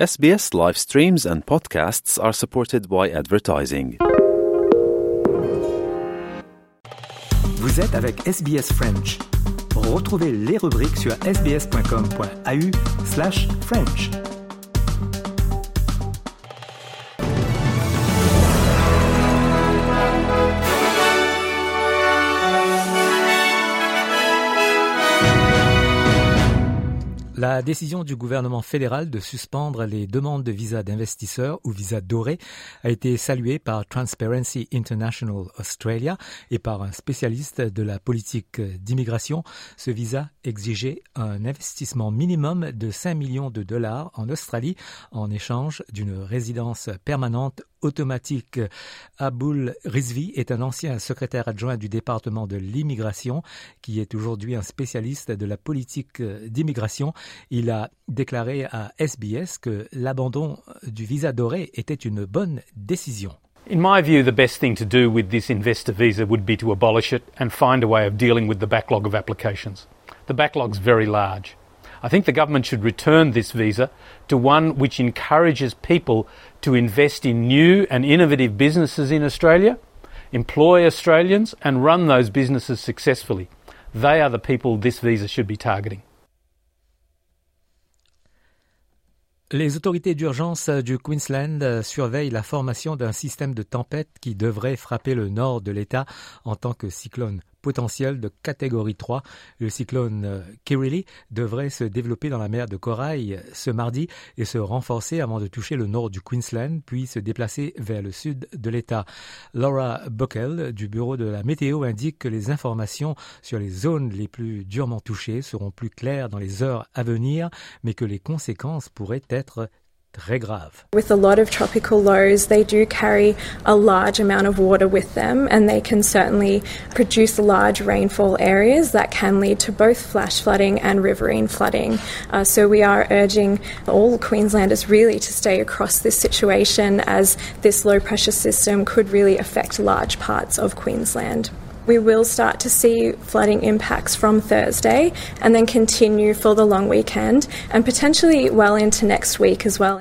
SBS live streams and podcasts are supported by advertising. Vous êtes avec SBS French. Retrouvez les rubriques sur sbs.com.au La décision du gouvernement fédéral de suspendre les demandes de visa d'investisseurs ou visa doré a été saluée par Transparency International Australia et par un spécialiste de la politique d'immigration. Ce visa exigeait un investissement minimum de 5 millions de dollars en Australie en échange d'une résidence permanente automatique. Aboul Rizvi est un ancien secrétaire adjoint du département de l'immigration qui est aujourd'hui un spécialiste de la politique d'immigration. Il a déclaré à SBS que l'abandon du visa doré était une bonne décision. In my view, the best thing to do with this investor visa would be to abolish it and find a way of dealing with the backlog of applications. The backlog's very large. I think the government should return this visa to one which encourages people to invest in new and innovative businesses in Australia, employ Australians, and run those businesses successfully. They are the people this visa should be targeting. Les autorités d'urgence du Queensland surveillent la formation d'un système de tempête qui devrait frapper le nord de l'État en tant que cyclone potentiel de catégorie 3. Le cyclone Kirili devrait se développer dans la mer de Corail ce mardi et se renforcer avant de toucher le nord du Queensland, puis se déplacer vers le sud de l'État. Laura Buckel du Bureau de la météo indique que les informations sur les zones les plus durement touchées seront plus claires dans les heures à venir, mais que les conséquences pourraient être très grave. With a lot of tropical lows, they do carry a large amount of water with them and they can certainly produce large rainfall areas that can lead to both flash flooding and riverine flooding. Uh, so we are urging all Queenslanders really to stay across this situation as this low pressure system could really affect large parts of Queensland. We will start to see flooding impacts from Thursday and then continue for the long weekend and potentially well into next week as well.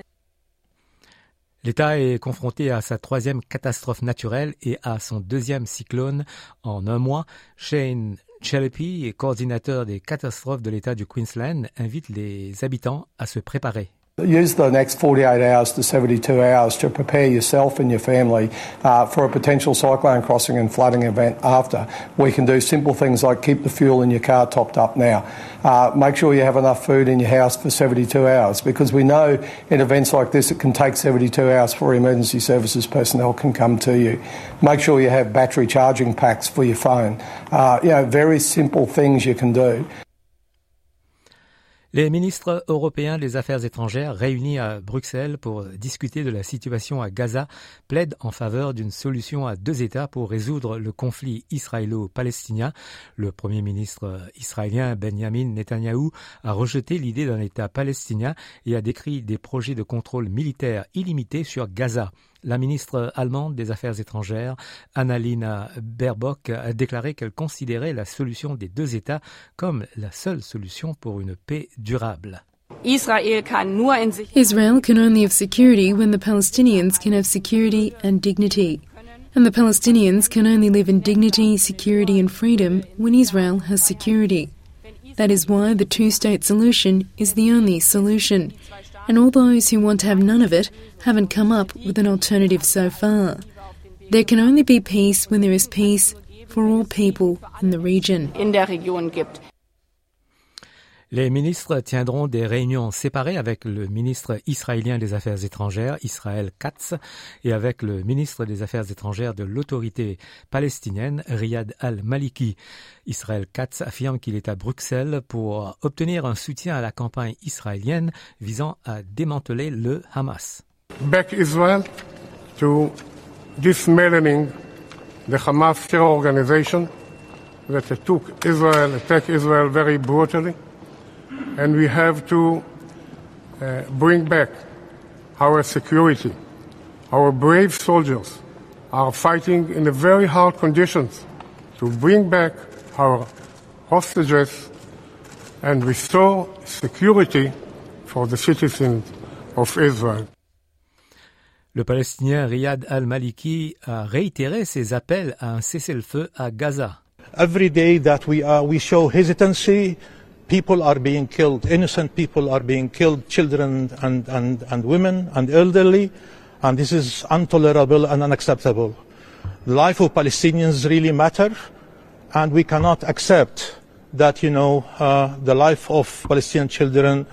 L'État est confronté à sa troisième catastrophe naturelle et à son deuxième cyclone en un mois. Shane Chelepi, coordinateur des catastrophes de l'État du Queensland, invite les habitants à se préparer. Use the next 48 hours to 72 hours to prepare yourself and your family uh, for a potential cyclone crossing and flooding event after. We can do simple things like keep the fuel in your car topped up now. Uh, make sure you have enough food in your house for 72 hours because we know in events like this it can take 72 hours for emergency services personnel can come to you. Make sure you have battery charging packs for your phone. Uh, you know, very simple things you can do. Les ministres européens des Affaires étrangères réunis à Bruxelles pour discuter de la situation à Gaza plaident en faveur d'une solution à deux États pour résoudre le conflit israélo-palestinien. Le Premier ministre israélien Benjamin Netanyahou a rejeté l'idée d'un État palestinien et a décrit des projets de contrôle militaire illimité sur Gaza. La ministre allemande des Affaires étrangères, Annalena Baerbock, a déclaré qu'elle considérait la solution des deux États comme la seule solution pour une paix durable. Israel can only have security when the Palestinians can have security and dignity. And the Palestinians can only live in dignity, security, and freedom when Israel has security. That is why the two state solution is the only solution. And all those who want to have none of it haven't come up with an alternative so far. There can only be peace when there is peace for all people in the region. Les ministres tiendront des réunions séparées avec le ministre israélien des Affaires étrangères, Israël Katz, et avec le ministre des Affaires étrangères de l'autorité palestinienne, Riyad al-Maliki. Israël Katz affirme qu'il est à Bruxelles pour obtenir un soutien à la campagne israélienne visant à démanteler le Hamas. Back Israel to dismantling the Hamas terror organization that took Israel, attacked Israel very brutally. And we have to uh, bring back our security. Our brave soldiers are fighting in very hard conditions to bring back our hostages and restore security for the citizens of Israel. Le Palestinien Riyad al-Maliki a réitéré ses appels à un cessez-le-feu à Gaza. Every day that we are, we show hesitancy, people are being killed, innocent people are being killed, children and, and, and women and elderly, and this is intolerable and unacceptable. The life of Palestinians really matter, and we cannot accept that, you know, uh, the life of Palestinian children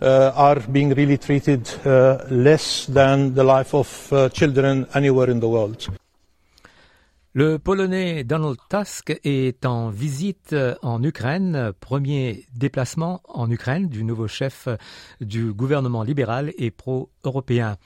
uh, are being really treated uh, less than the life of uh, children anywhere in the world. Le Polonais Donald Tusk est en visite en Ukraine, premier déplacement en Ukraine du nouveau chef du gouvernement libéral et pro-européen.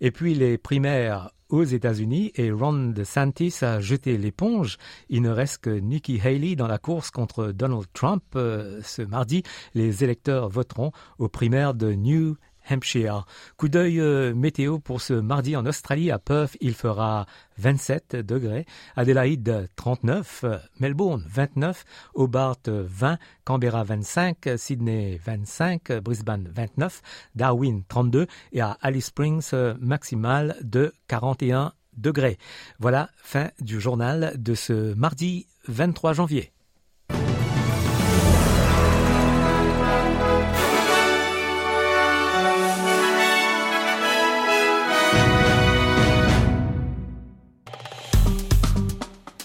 Et puis les primaires aux États-Unis et Ron DeSantis a jeté l'éponge. Il ne reste que Nikki Haley dans la course contre Donald Trump. Euh, ce mardi, les électeurs voteront aux primaires de New Hampshire. Coup d'œil euh, météo pour ce mardi en Australie. À Perth, il fera 27 degrés. Adélaïde, 39. Melbourne, 29. Hobart, 20. Canberra, 25. Sydney, 25. Brisbane, 29. Darwin, 32. Et à Alice Springs, maximal de 41 degrés. Voilà, fin du journal de ce mardi 23 janvier.